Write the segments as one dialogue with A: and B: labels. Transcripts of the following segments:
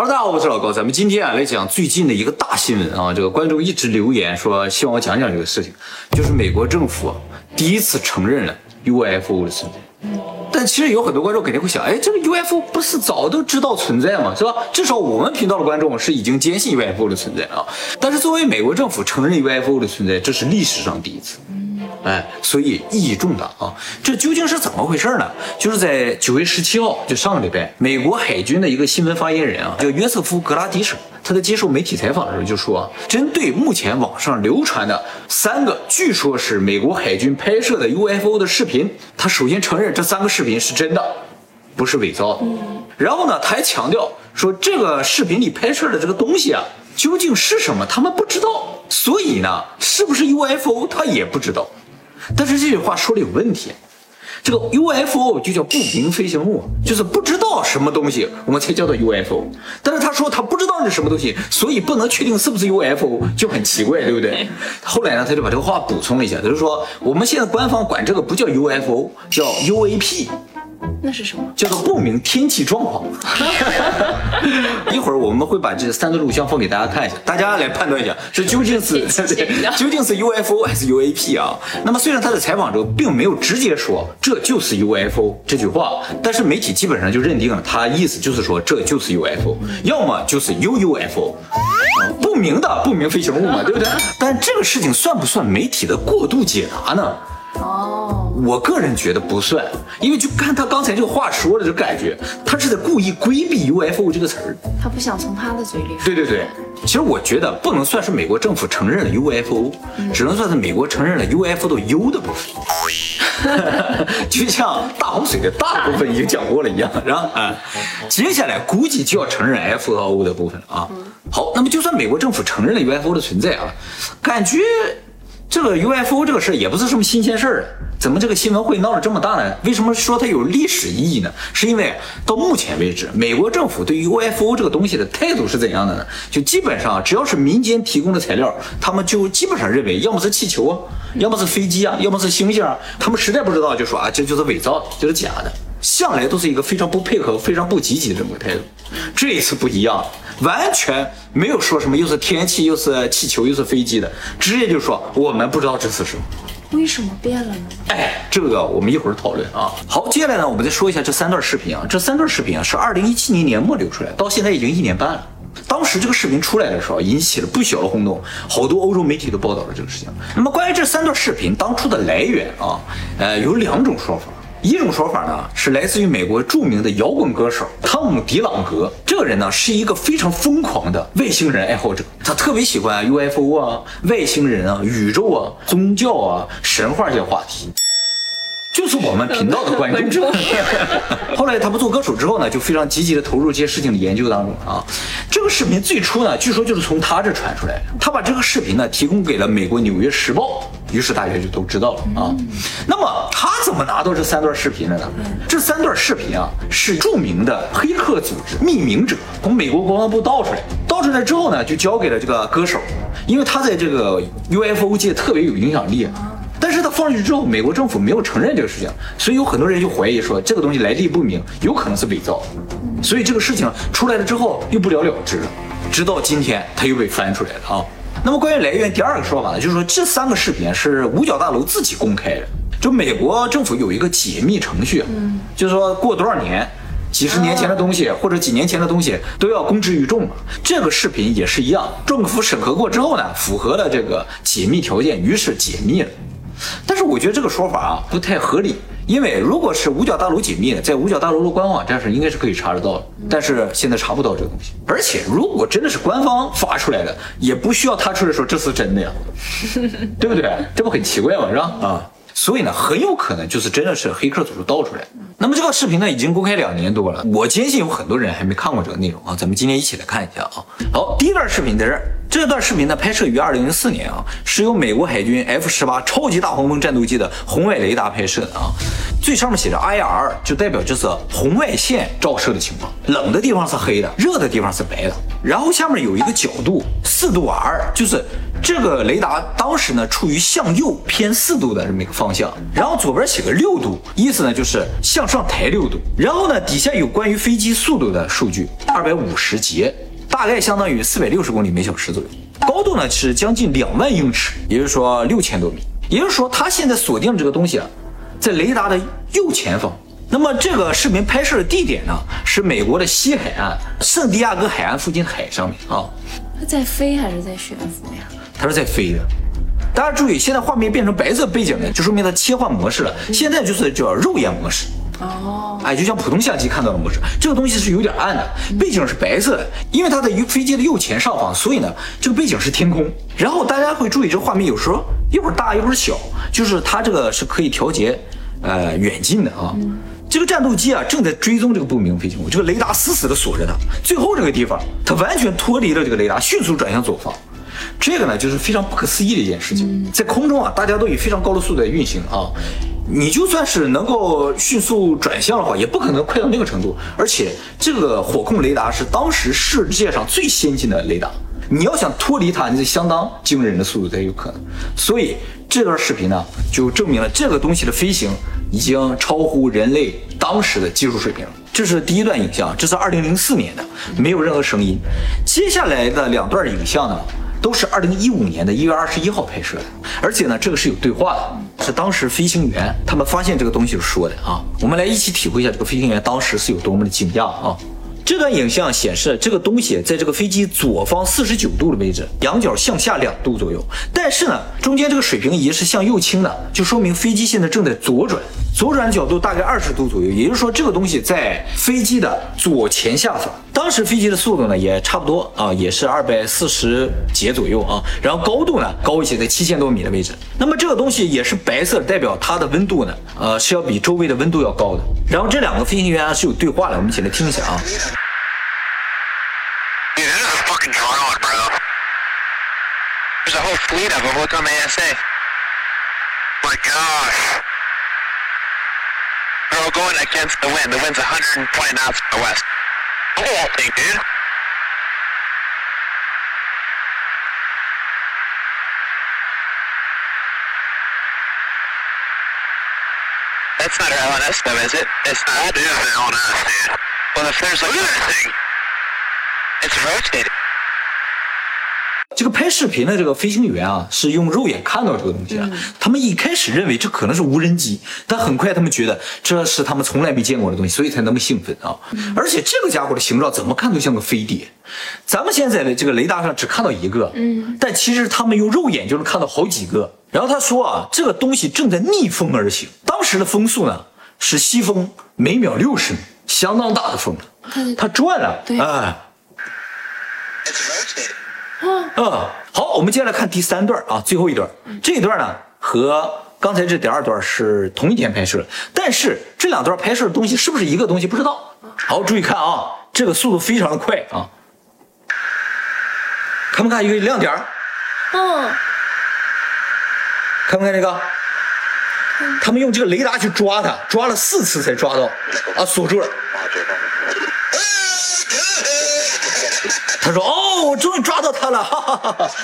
A: Hello，大家好，我是老高，咱们今天啊来讲最近的一个大新闻啊，这个观众一直留言说希望我讲讲这个事情，就是美国政府第一次承认了 UFO 的存在。但其实有很多观众肯定会想，哎，这个 UFO 不是早都知道存在吗？是吧？至少我们频道的观众是已经坚信 UFO 的存在啊。但是作为美国政府承认 UFO 的存在，这是历史上第一次。哎，所以意义重大啊！这究竟是怎么回事呢？就是在九月十七号，就上个礼拜，美国海军的一个新闻发言人啊，叫约瑟夫·格拉迪什，他在接受媒体采访的时候就说，针对目前网上流传的三个据说是美国海军拍摄的 UFO 的视频，他首先承认这三个视频是真的，不是伪造的。然后呢，他还强调说，这个视频里拍摄的这个东西啊，究竟是什么，他们不知道。所以呢，是不是 UFO，他也不知道。但是这句话说的有问题，这个 UFO 就叫不明飞行物，就是不知道什么东西，我们才叫做 UFO。但是他说他不知道是什么东西，所以不能确定是不是 UFO，就很奇怪，对不对？后来呢，他就把这个话补充了一下，他就说我们现在官方管这个不叫 UFO，叫 UAP。
B: 那是什么？
A: 叫做不明天气状况。一会儿我们会把这三个录像放给大家看一下，大家来判断一下，这究竟是 究竟是 UFO 还是 UAP 啊？那么虽然他在采访中并没有直接说这就是 UFO 这句话，但是媒体基本上就认定了他意思就是说这就是 UFO，要么就是 UUFO，不明的不明飞行物嘛，对不对？但这个事情算不算媒体的过度解答呢？哦，我个人觉得不算，因为就看他刚才这个话说的，就感觉他是在故意规避 UFO 这个词儿，
B: 他不想从他的嘴里说。
A: 对对对，其实我觉得不能算是美国政府承认了 UFO，只能算是美国承认了 UFO 的 U 的部分，就像大洪水的大部分已经讲过了一样，是吧？啊，接下来估计就要承认 F 和 O 的部分了啊。好，那么就算美国政府承认了 UFO 的存在啊，感觉。这个 UFO 这个事儿也不是什么新鲜事儿了，怎么这个新闻会闹得这么大呢？为什么说它有历史意义呢？是因为到目前为止，美国政府对于 UFO 这个东西的态度是怎样的呢？就基本上只要是民间提供的材料，他们就基本上认为要么是气球啊，要么是飞机啊，要么是星星啊，他们实在不知道就说啊这就是伪造的，就是假的，向来都是一个非常不配合、非常不积极的这么个态度。这一次不一样。完全没有说什么，又是天气，又是气球，又是飞机的，直接就说我们不知道这是什么。
B: 为什么变了呢？
A: 哎，这个我们一会儿讨论啊。好，接下来呢，我们再说一下这三段视频啊。这三段视频啊是二零一七年年末流出来，到现在已经一年半了。当时这个视频出来的时候，引起了不小的轰动，好多欧洲媒体都报道了这个事情。那么关于这三段视频当初的来源啊，呃，有两种说法。一种说法呢，是来自于美国著名的摇滚歌手汤姆·迪朗格。这个人呢，是一个非常疯狂的外星人爱好者，他特别喜欢 UFO 啊、外星人啊、宇宙啊、宗教啊、神话这些话题。就是我们频道的观众。后来他不做歌手之后呢，就非常积极的投入这些事情的研究当中啊。这个视频最初呢，据说就是从他这传出来的。他把这个视频呢提供给了美国《纽约时报》，于是大家就都知道了啊。那么他怎么拿到这三段视频的呢？这三段视频啊，是著名的黑客组织匿名者从美国国防部盗出来，盗出来之后呢，就交给了这个歌手，因为他在这个 UFO 界特别有影响力。上去之后，美国政府没有承认这个事情，所以有很多人就怀疑说这个东西来历不明，有可能是伪造。所以这个事情出来了之后又不了了之了，直到今天它又被翻出来了啊。那么关于来源，第二个说法呢，就是说这三个视频是五角大楼自己公开的，就美国政府有一个解密程序，嗯，就是说过多少年，几十年前的东西或者几年前的东西都要公之于众嘛。这个视频也是一样，政府审核过之后呢，符合了这个解密条件，于是解密了。但是我觉得这个说法啊不太合理，因为如果是五角大楼解密的，在五角大楼的官网站上应该是可以查得到的，但是现在查不到这个东西。而且如果真的是官方发出来的，也不需要他出来说这是真的呀，对不对？这不很奇怪吗？是吧？啊，所以呢，很有可能就是真的是黑客组织盗出来。那么这个视频呢，已经公开两年多了，我坚信有很多人还没看过这个内容啊。咱们今天一起来看一下啊。好，第一段视频在这儿。这段视频呢，拍摄于二零零四年啊，是由美国海军 F 十八超级大黄蜂战斗机的红外雷达拍摄的啊。最上面写着 IR，就代表就是红外线照射的情况，冷的地方是黑的，热的地方是白的。然后下面有一个角度，四度 R，就是这个雷达当时呢处于向右偏四度的这么一个方向。然后左边写个六度，意思呢就是向上抬六度。然后呢底下有关于飞机速度的数据，二百五十节。大概相当于四百六十公里每小时左右，高度呢是将近两万英尺，也就是说六千多米。也就是说，它现在锁定这个东西啊，在雷达的右前方。那么这个视频拍摄的地点呢，是美国的西海岸圣地亚哥海岸附近海上面啊。
B: 它在飞还是在悬浮呀？
A: 它是在飞的。大家注意，现在画面变成白色背景呢，就说明它切换模式了。现在就是叫肉眼模式。哦，哎，就像普通相机看到的模式，这个东西是有点暗的，背景是白色的，因为它在飞机的右前上方，所以呢，这个背景是天空。然后大家会注意，这画面有时候一会儿大一会儿小，就是它这个是可以调节，呃，远近的啊。这个战斗机啊正在追踪这个不明飞行物，这个雷达死死的锁着它。最后这个地方，它完全脱离了这个雷达，迅速转向左方。这个呢，就是非常不可思议的一件事情，在空中啊，大家都以非常高的速度在运行啊。你就算是能够迅速转向的话，也不可能快到那个程度。而且这个火控雷达是当时世界上最先进的雷达，你要想脱离它，你得相当惊人的速度才有可能。所以这段视频呢，就证明了这个东西的飞行已经超乎人类当时的技术水平了。这是第一段影像，这是二零零四年的，没有任何声音。接下来的两段影像呢？都是二零一五年的一月二十一号拍摄的，而且呢，这个是有对话的，是当时飞行员他们发现这个东西说的啊。我们来一起体会一下这个飞行员当时是有多么的惊讶啊。这段影像显示，这个东西在这个飞机左方四十九度的位置，仰角向下两度左右。但是呢，中间这个水平仪是向右倾的，就说明飞机现在正在左转，左转角度大概二十度左右。也就是说，这个东西在飞机的左前下方。当时飞机的速度呢也差不多啊，也是二百四十节左右啊。然后高度呢高一些，在七千多米的位置。那么这个东西也是白色，代表它的温度呢，呃，是要比周围的温度要高的。然后这两个飞行员是有对话的，我们一起来听一下啊。They're going against the wind. The wind's 120 knots from the west. Look at that thing, dude. That's not our LNS though, is it? It's not. That is an LNS, dude. Well, if there's like... Look at that thing. It's rotating. 这个拍视频的这个飞行员啊，是用肉眼看到这个东西啊。他们一开始认为这可能是无人机，但很快他们觉得这是他们从来没见过的东西，所以才那么兴奋啊。而且这个家伙的形状怎么看都像个飞碟。咱们现在的这个雷达上只看到一个，嗯，但其实他们用肉眼就能看到好几个。然后他说啊，这个东西正在逆风而行，当时的风速呢是西风每秒六十米，相当大的风。它转了，哎。嗯，好，我们接下来看第三段啊，最后一段。这一段呢和刚才这第二段是同一天拍摄，但是这两段拍摄的东西是不是一个东西不知道。好，注意看啊，这个速度非常的快啊，看不看一个亮点？嗯，看不看这个？他们用这个雷达去抓它，抓了四次才抓到，啊，锁住了。他说：“哦，我终于抓到他了！”哈哈哈哈。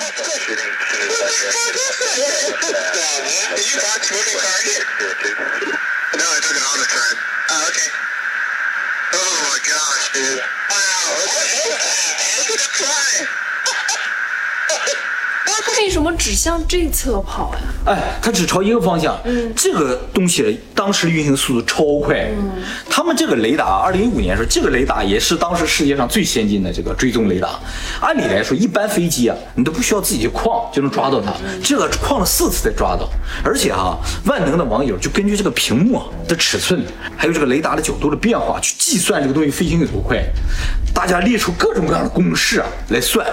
B: 他为什么只向这侧跑呀？
A: 哎，它只朝一个方向。嗯，这个东西当时运行速度超快。嗯，他们这个雷达，二零一五年说这个雷达也是当时世界上最先进的这个追踪雷达。按理来说，一般飞机啊，你都不需要自己去框就能抓到它。这个框了四次才抓到，而且哈，万能的网友就根据这个屏幕的尺寸，还有这个雷达的角度的变化去计算这个东西飞行有多快。大家列出各种各样的公式啊来算。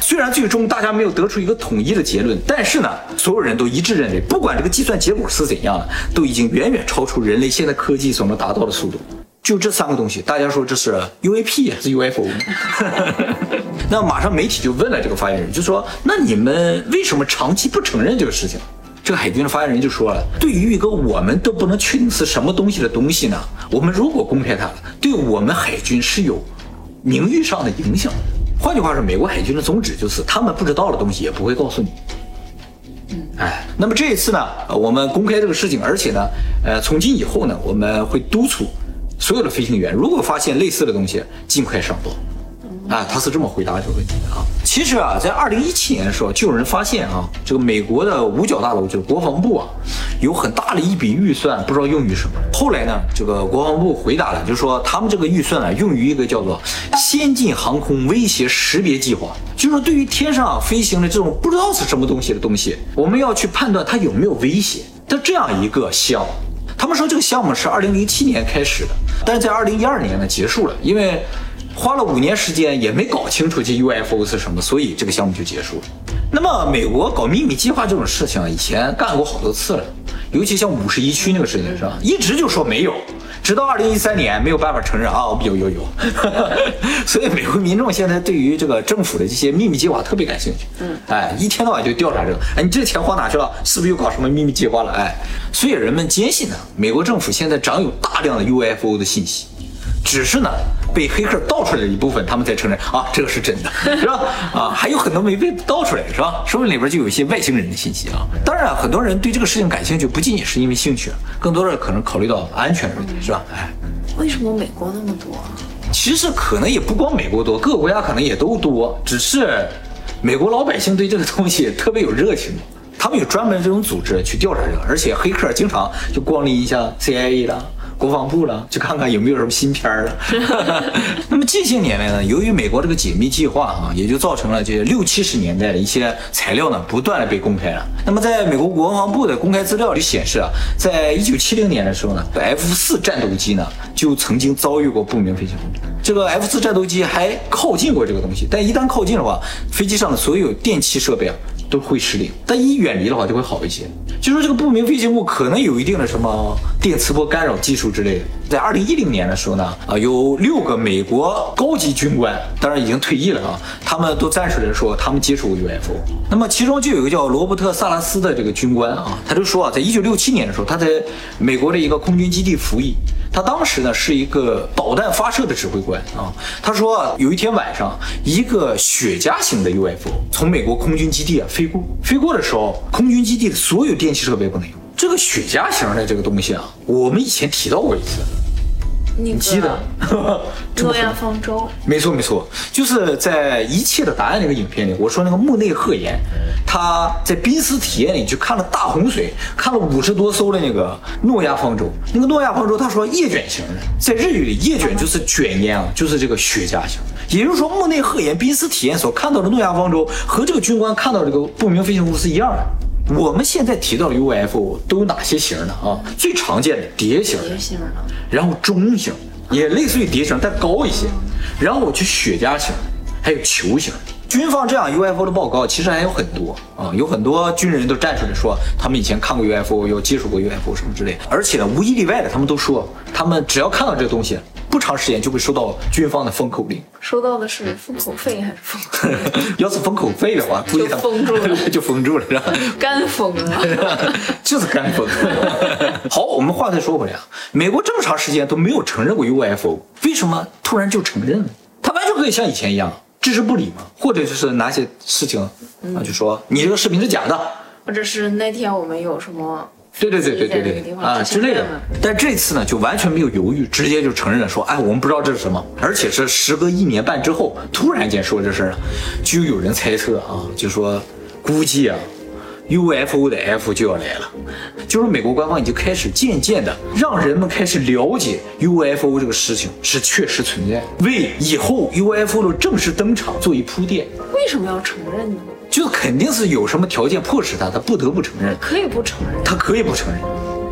A: 虽然最终大家没有得出一个统一的结论，但是呢，所有人都一致认为，不管这个计算结果是怎样的，都已经远远超出人类现在科技所能达到的速度。就这三个东西，大家说这是 UAP 还是 UFO？那马上媒体就问了这个发言人，就说：“那你们为什么长期不承认这个事情？”这个海军的发言人就说了：“对于一个我们都不能确定是什么东西的东西呢，我们如果公开它，对我们海军是有名誉上的影响。换句话说，美国海军的宗旨就是他们不知道的东西也不会告诉你。”哎，那么这一次呢，呃我们公开这个事情，而且呢，呃，从今以后呢，我们会督促所有的飞行员，如果发现类似的东西，尽快上报。啊，他是这么回答这个问题的啊。其实啊，在二零一七年的时候，就有人发现啊，这个美国的五角大楼，就是国防部啊，有很大的一笔预算，不知道用于什么。后来呢，这个国防部回答了，就是说他们这个预算啊，用于一个叫做先进航空威胁识别计划，就是说对于天上飞行的这种不知道是什么东西的东西，我们要去判断它有没有威胁的这样一个项目。他们说这个项目是二零零七年开始的，但是在二零一二年呢结束了，因为花了五年时间也没搞清楚这 UFO 是什么，所以这个项目就结束了。那么美国搞秘密计划这种事情啊，以前干过好多次了，尤其像五十一区那个事情是吧，一直就说没有，直到二零一三年没有办法承认啊，有有有。所以美国民众现在对于这个政府的这些秘密计划特别感兴趣，嗯，哎，一天到晚就调查这个，哎，你这钱花哪去了？是不是又搞什么秘密计划了？哎，所以人们坚信呢，美国政府现在掌有大量的 UFO 的信息。只是呢，被黑客盗出来的一部分，他们才承认啊，这个是真的，是吧？啊，还有很多没被盗出来，是吧？说不定里边就有一些外星人的信息啊。当然，很多人对这个事情感兴趣，不仅仅是因为兴趣，更多的可能考虑到安全问题，是吧？哎，
B: 为什么美国那么多？
A: 其实可能也不光美国多，各个国家可能也都多，只是美国老百姓对这个东西特别有热情。他们有专门这种组织去调查这个，而且黑客经常就光临一下 CIA 啦、国防部了，去看看有没有什么新片儿了。那么近些年来呢，由于美国这个解密计划啊，也就造成了这六七十年代的一些材料呢，不断的被公开了。那么在美国国防部的公开资料里显示啊，在一九七零年的时候呢，F 四战斗机呢就曾经遭遇过不明飞行物。这个 F 四战斗机还靠近过这个东西，但一旦靠近的话，飞机上的所有电气设备啊。都会失灵，但一远离的话就会好一些。就说这个不明飞行物可能有一定的什么电磁波干扰技术之类的。在二零一零年的时候呢，啊，有六个美国高级军官，当然已经退役了啊，他们都站出来说他们接触过 UFO。那么其中就有一个叫罗伯特·萨拉斯的这个军官啊，他就说啊，在一九六七年的时候，他在美国的一个空军基地服役。他当时呢是一个导弹发射的指挥官啊。他说有一天晚上，一个雪茄型的 UFO 从美国空军基地啊飞过，飞过的时候，空军基地的所有电气设备不能用。这个雪茄型的这个东西啊，我们以前提到过一次，
B: 那
A: 你记得？
B: 诺亚方舟，
A: 没错没错，就是在《一切的答案》那个影片里，我说那个木内鹤彦，他在濒死体验里去看了大洪水，看了五十多艘的那个诺亚方舟。那个诺亚方舟，他说叶卷型的，在日语里叶卷就是卷烟啊，就是这个雪茄型。也就是说，木内鹤彦濒死体验所看到的诺亚方舟和这个军官看到这个不明飞行物是一样的。我们现在提到的 UFO 都有哪些型呢？啊，最常见的碟形的
B: 别，型的，
A: 然后中型，也类似于碟形，但高一些，然后我去雪茄型，还有球形。军方这样 UFO 的报告其实还有很多啊，有很多军人都站出来说他们以前看过 UFO，有接触过 UFO 什么之类的，而且呢，无一例外的，他们都说他们只要看到这个东西，不长时间就会收到军方的封口令。
B: 收到的是封口费还是封口令？
A: 要是封口费的话，估计他
B: 封住了
A: 就封住了，是吧？
B: 干封了。
A: 就是干封。好，我们话再说回来啊，美国这么长时间都没有承认过 UFO，为什么突然就承认了？他完全可以像以前一样置之不理嘛，或者就是拿些事情啊，就说你这个视频是假的，
B: 或者是那天我们有什么？
A: 对对对对对对啊之类的。但这次呢，就完全没有犹豫，直接就承认了，说，哎，我们不知道这是什么，而且是时隔一年半之后，突然间说这事儿了，就有人猜测啊，就说估计啊。UFO 的 F 就要来了，就是美国官方已经开始渐渐的让人们开始了解 UFO 这个事情是确实存在，为以后 UFO 的正式登场做一铺垫。
B: 为什么要承认呢？
A: 就肯定是有什么条件迫使他，他不得不承认，
B: 可以不承认。
A: 他可以不承认，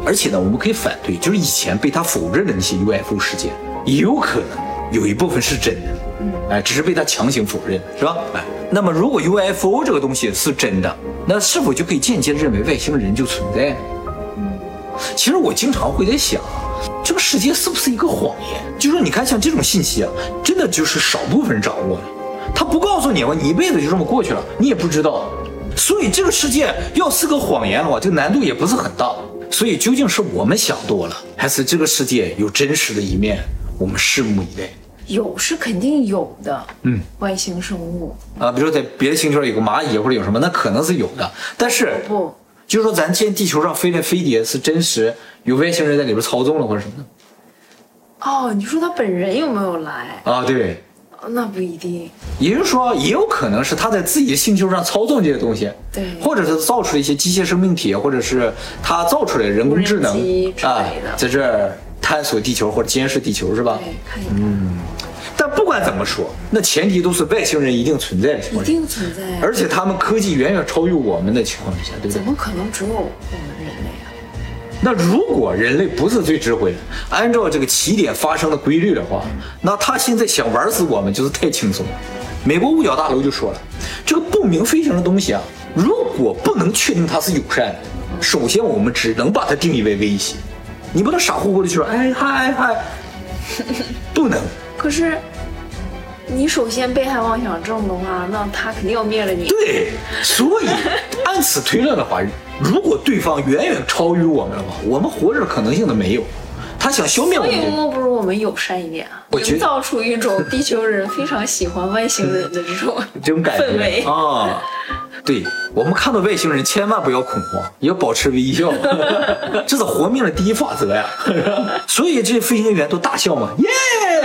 A: 而且呢，我们可以反对，就是以前被他否认的那些 UFO 事件，也有可能有一部分是真的，嗯，哎，只是被他强行否认，是吧？哎，那么如果 UFO 这个东西是真的，那是否就可以间接认为外星人就存在呢？嗯，其实我经常会在想，这个世界是不是一个谎言？就是你看，像这种信息啊，真的就是少部分人掌握的。他不告诉你吗？你一辈子就这么过去了，你也不知道。所以这个世界要是个谎言的话，这个难度也不是很大。所以究竟是我们想多了，还是这个世界有真实的一面？我们拭目以待。
B: 有是肯定有的，嗯，外星生物
A: 啊，比如说在别的星球上有个蚂蚁或者有什么，那可能是有的。但是
B: 不，
A: 就是说咱见地球上飞的飞碟是真实，有外星人在里边操纵了或者什么的。
B: 哦，你说他本人有没有来？
A: 啊，对，
B: 那不一定。
A: 也就是说，也有可能是他在自己的星球上操纵这些东西，
B: 对，
A: 或者是造出了一些机械生命体，或者是他造出来人工智能
B: 啊，
A: 在这儿探索地球或者监视地球，是吧？
B: 对，看一看。嗯。
A: 但不管怎么说，那前提都是外星人一定存在的情况
B: 下，一定存在，
A: 而且他们科技远远超越我们的情况下，对不对？
B: 怎么可能只有我们？
A: 那如果人类不是最智慧的，按照这个起点发生的规律的话，那他现在想玩死我们就是太轻松了。美国五角大楼就说了，这个不明飞行的东西啊，如果不能确定它是友善的，首先我们只能把它定义为威胁。你不能傻乎乎的去说，哎嗨嗨，不能。
B: 可是，你首先被害妄想症的话，那他肯定要灭了你。
A: 对，所以按此推论的话，如果对方远远超于我们的话，我们活着的可能性都没有。他想消灭我们，
B: 所以不如我们友善一点啊，营造出一种地球人非常喜欢外星人的这种
A: 这种感觉啊。对我们看到外星人，千万不要恐慌，要保持微笑，这是活命的第一法则呀。所以这些飞行员都大笑嘛，耶！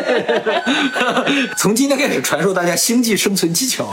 A: 从今天开始传授大家星际生存技巧。